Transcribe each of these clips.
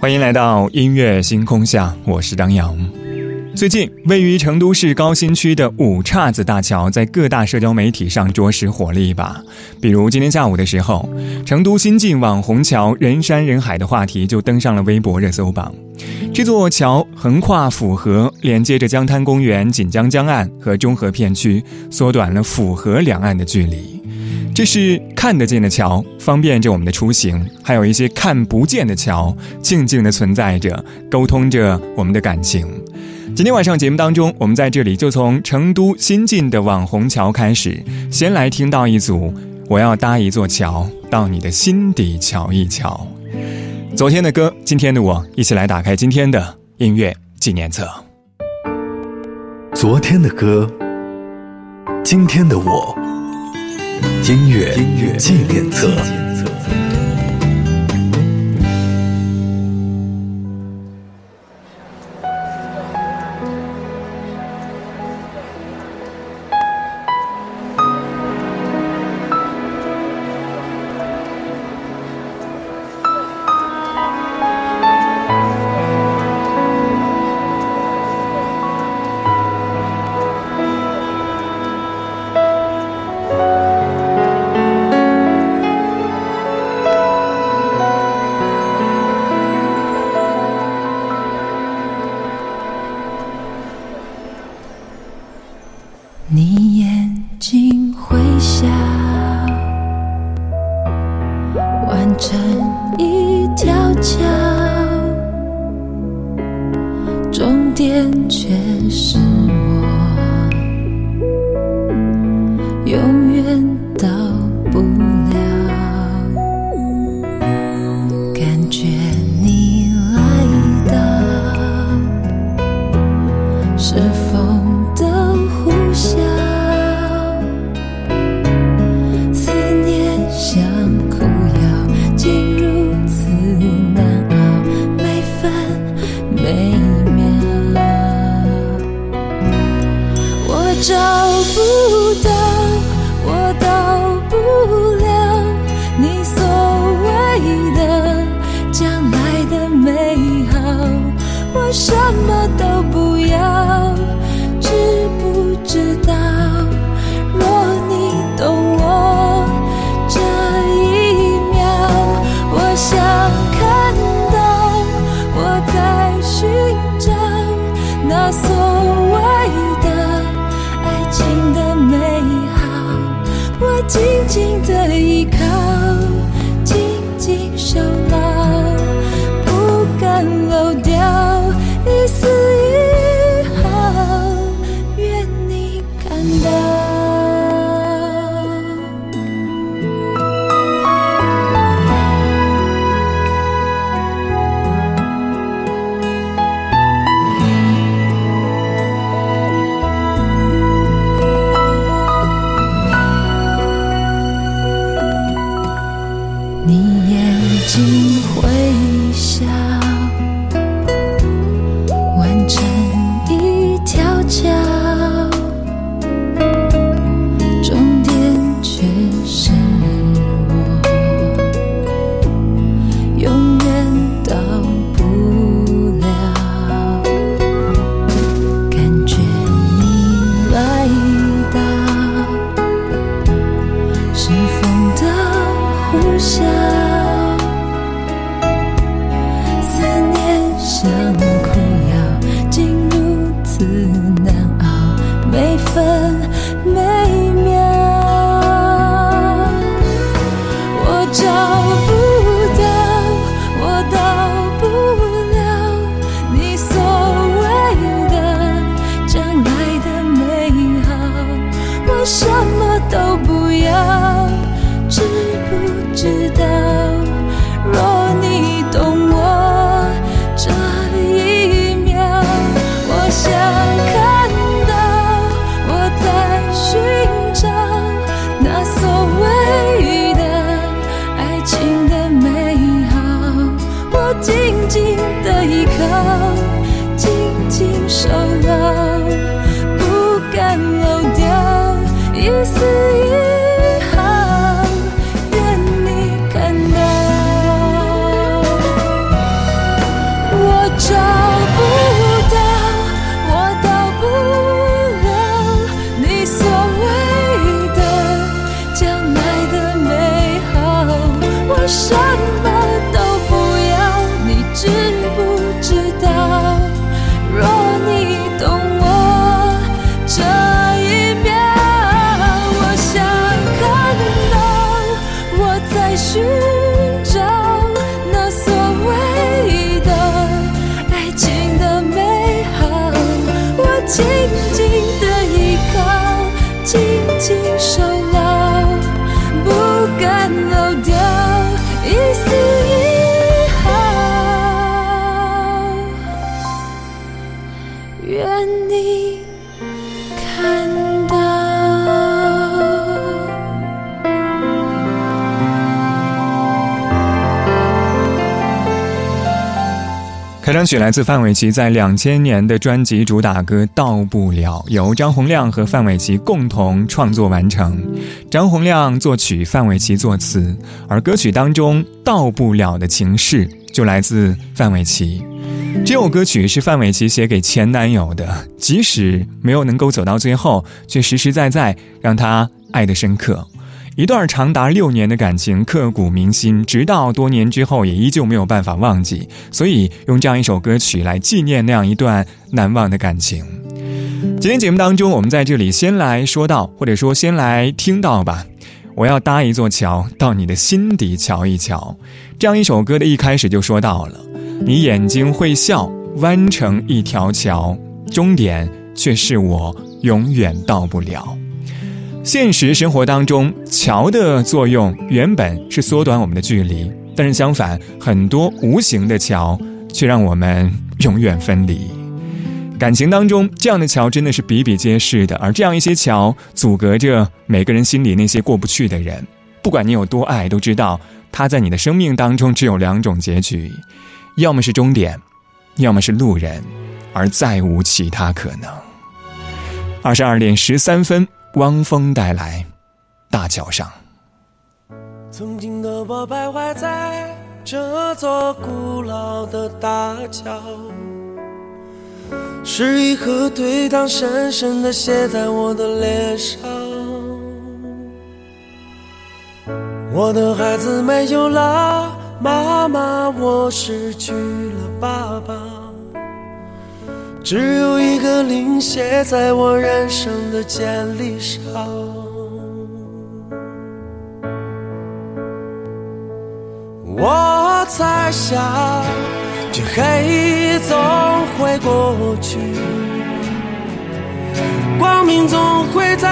欢迎来到音乐星空下，我是张扬。最近，位于成都市高新区的五岔子大桥在各大社交媒体上着实火了一把。比如今天下午的时候，成都新晋网红桥人山人海的话题就登上了微博热搜榜。这座桥横跨府河，连接着江滩公园、锦江江岸和中和片区，缩短了府河两岸的距离。这是看得见的桥，方便着我们的出行；还有一些看不见的桥，静静地存在着，沟通着我们的感情。今天晚上节目当中，我们在这里就从成都新晋的网红桥开始，先来听到一组《我要搭一座桥到你的心底瞧一瞧》。昨天的歌，今天的我，一起来打开今天的音乐纪念册。昨天的歌，今天的我。音乐纪念册。你找不到，我到不了你所谓的将来的美好，我开场曲来自范玮琪在两千年的专辑主打歌《到不了》，由张洪量和范玮琪共同创作完成。张洪量作曲，范玮琪作词，而歌曲当中“到不了”的情事就来自范玮琪。这首歌曲是范玮琪写给前男友的，即使没有能够走到最后，却实实在在让他爱得深刻。一段长达六年的感情刻骨铭心，直到多年之后也依旧没有办法忘记，所以用这样一首歌曲来纪念那样一段难忘的感情。今天节目当中，我们在这里先来说到，或者说先来听到吧。我要搭一座桥，到你的心底瞧一瞧。这样一首歌的一开始就说到了，你眼睛会笑，弯成一条桥，终点却是我永远到不了。现实生活当中，桥的作用原本是缩短我们的距离，但是相反，很多无形的桥却让我们永远分离。感情当中，这样的桥真的是比比皆是的，而这样一些桥阻隔着每个人心里那些过不去的人。不管你有多爱，都知道他在你的生命当中只有两种结局：要么是终点，要么是路人，而再无其他可能。二十二点十三分。汪峰带来《大桥上》。曾经的我徘徊在这座古老的大桥，是一颗对糖深深的写在我的脸上。我的孩子没有了妈妈，我失去了爸爸。只有一一个零写在我人生的简历上。我在想，这黑夜总会过去，光明总会在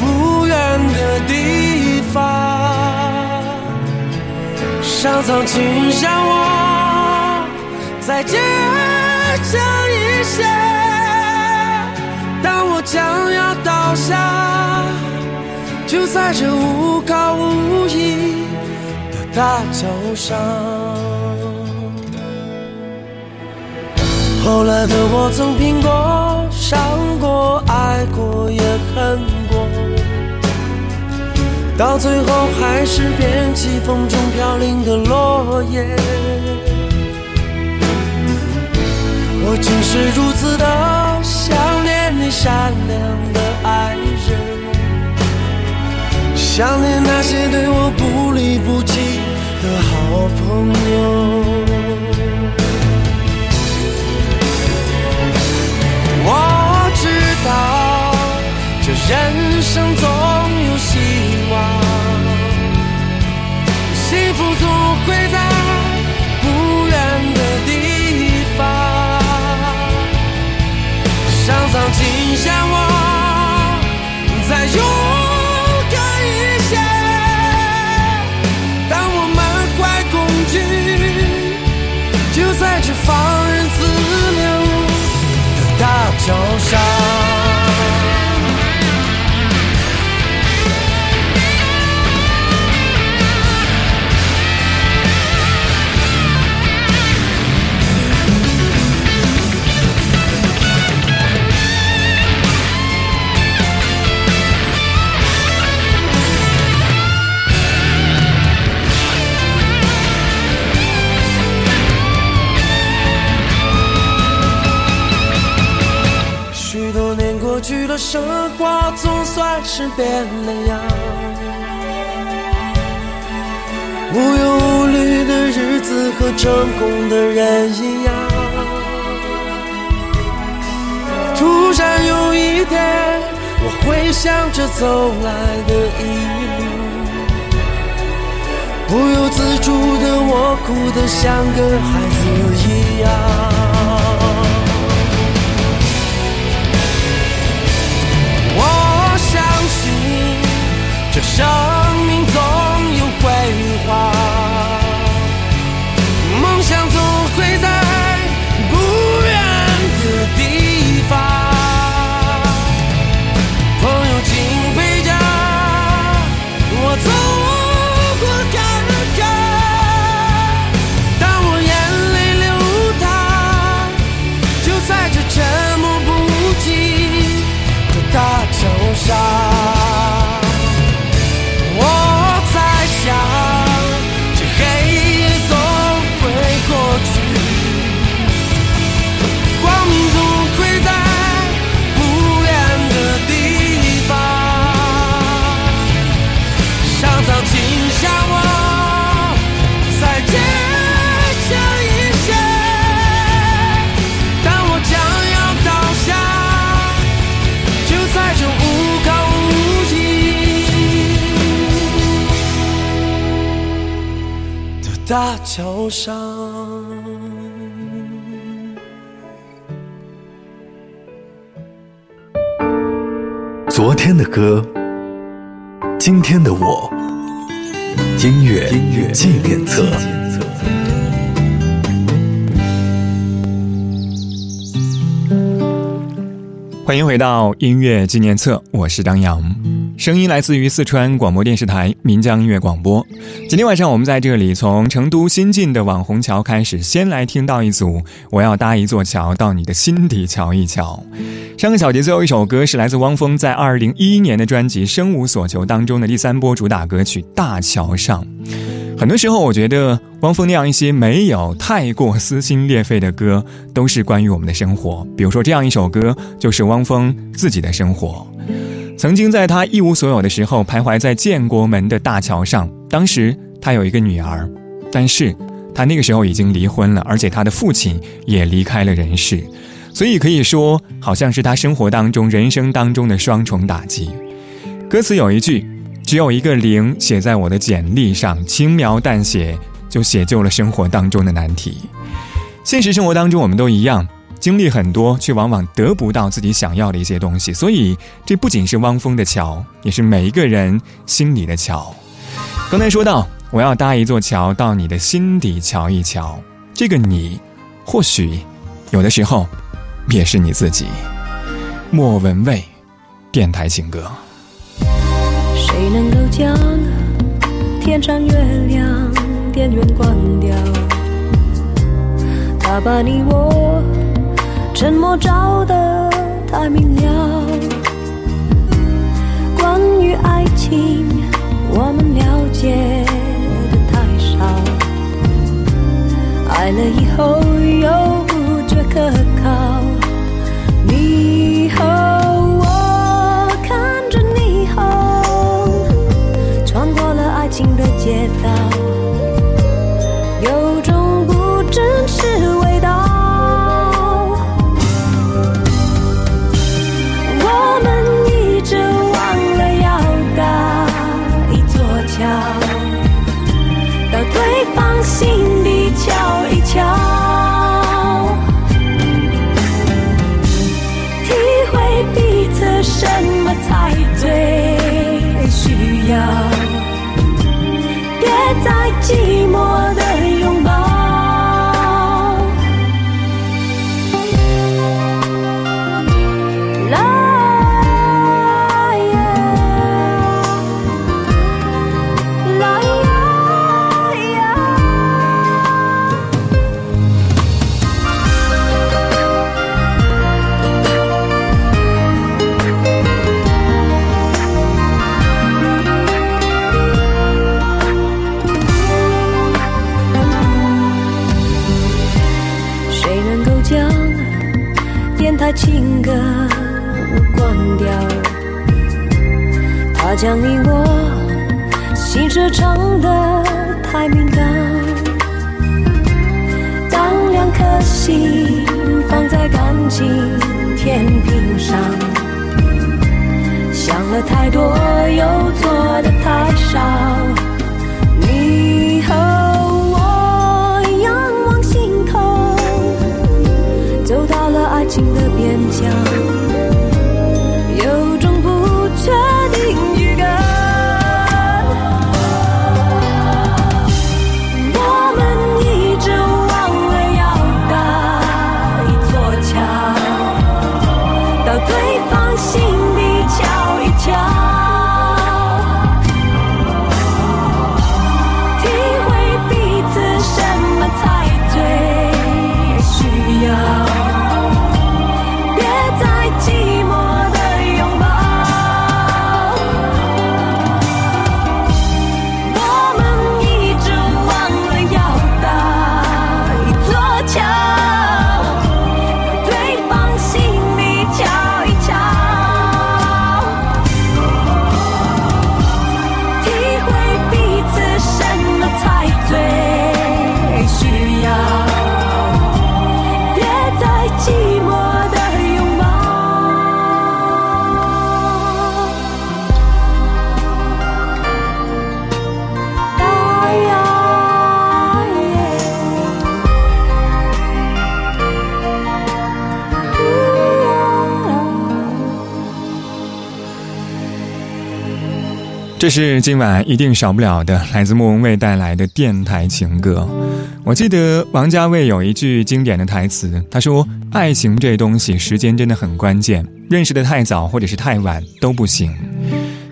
不远的地方。上苍，请让我再见想一些。当我将要倒下，就在这无靠无依的大桥上。后来的我曾拼过、伤过、爱过，也恨过，到最后还是变起风中飘零的落叶。我竟是如此的想念你善良的爱人，想念那些对我不离不弃的好朋友。我知道这人生总生活总算是变了样。无忧无虑的日子和成功的人一样。突然有一天，我回想着走来的一路，不由自主的我哭得像个孩子一样。昨天的歌，今天的我，音乐音乐纪念册。欢迎回到音乐纪念册，我是张扬，声音来自于四川广播电视台岷江音乐广播。今天晚上我们在这里从成都新晋的网红桥开始，先来听到一组《我要搭一座桥到你的心底瞧一瞧》。上个小节最后一首歌是来自汪峰在二零一一年的专辑《生无所求》当中的第三波主打歌曲《大桥上》。很多时候，我觉得汪峰那样一些没有太过撕心裂肺的歌，都是关于我们的生活。比如说，这样一首歌就是汪峰自己的生活。曾经在他一无所有的时候，徘徊在建国门的大桥上。当时他有一个女儿，但是他那个时候已经离婚了，而且他的父亲也离开了人世，所以可以说，好像是他生活当中、人生当中的双重打击。歌词有一句。只有一个零写在我的简历上，轻描淡写就写就了生活当中的难题。现实生活当中，我们都一样，经历很多，却往往得不到自己想要的一些东西。所以，这不仅是汪峰的桥，也是每一个人心里的桥。刚才说到，我要搭一座桥到你的心底瞧一瞧。这个你，或许有的时候也是你自己。莫文蔚，电台情歌。谁能够将天上月亮电源关掉？他把你我沉默照得太明了。关于爱情，我们了解的太少。爱了以后又不觉可靠。太多，又做的太少。这是今晚一定少不了的，来自莫文蔚带来的电台情歌。我记得王家卫有一句经典的台词，他说：“爱情这东西，时间真的很关键，认识的太早或者是太晚都不行。”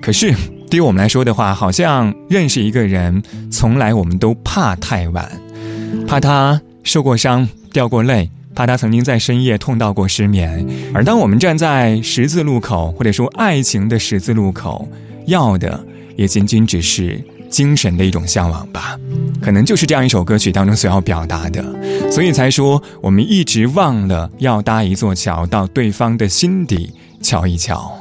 可是对于我们来说的话，好像认识一个人，从来我们都怕太晚，怕他受过伤、掉过泪。怕他曾经在深夜痛到过失眠，而当我们站在十字路口，或者说爱情的十字路口，要的也仅仅只是精神的一种向往吧，可能就是这样一首歌曲当中所要表达的，所以才说我们一直忘了要搭一座桥，到对方的心底瞧一瞧。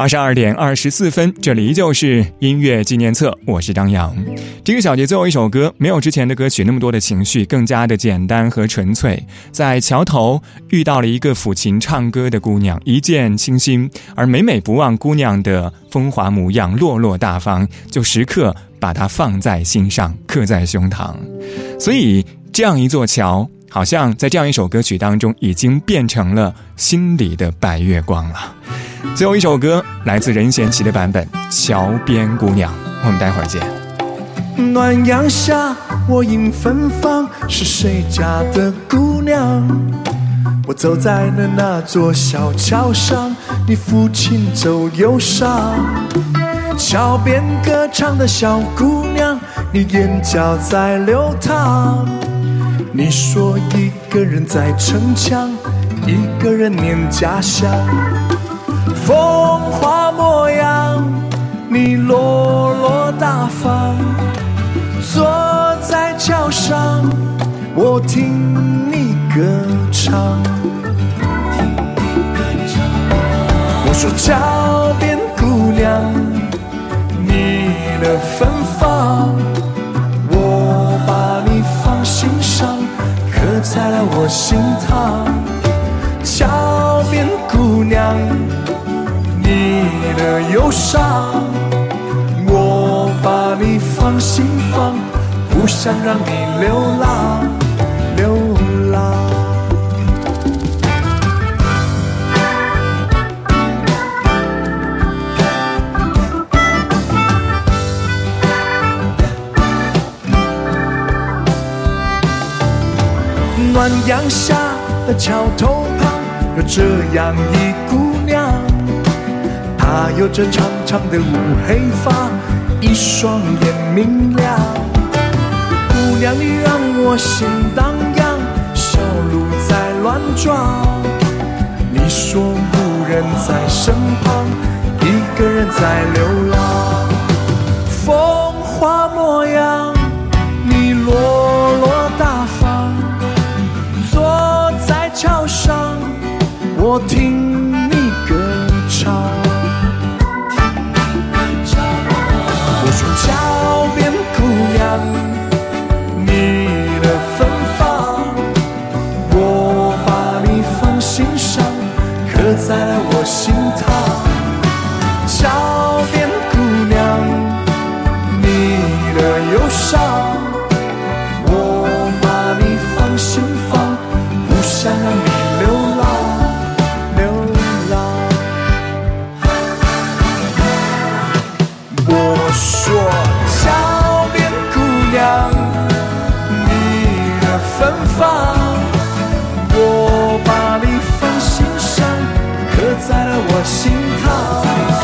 二十二点二十四分，这里依旧是音乐纪念册，我是张扬。这个小节最后一首歌，没有之前的歌曲那么多的情绪，更加的简单和纯粹。在桥头遇到了一个抚琴唱歌的姑娘，一见倾心，而每每不忘姑娘的风华模样，落落大方，就时刻把它放在心上，刻在胸膛。所以这样一座桥，好像在这样一首歌曲当中，已经变成了心里的白月光了。最后一首歌来自任贤齐的版本《桥边姑娘》，我们待会儿见。暖阳下，我迎芬芳，是谁家的姑娘？我走在了那座小桥上，你抚琴奏忧伤。桥边歌唱的小姑娘，你眼角在流淌。你说一个人在逞强，一个人念家乡。风华模样，你落落大方。坐在桥上，我听你歌唱。我说桥边姑娘，你的芬芳，我把你放心上，刻在了我心膛。上。我把你放心房，不想让你流浪，流浪。暖阳下的桥头旁，有这样一姑。她有着长长的乌黑发，一双眼明亮。姑娘，你让我心荡漾，小鹿在乱撞。你说无人在身旁，一个人在流浪。风华模样，你落落大方。坐在桥上，我听我心疼。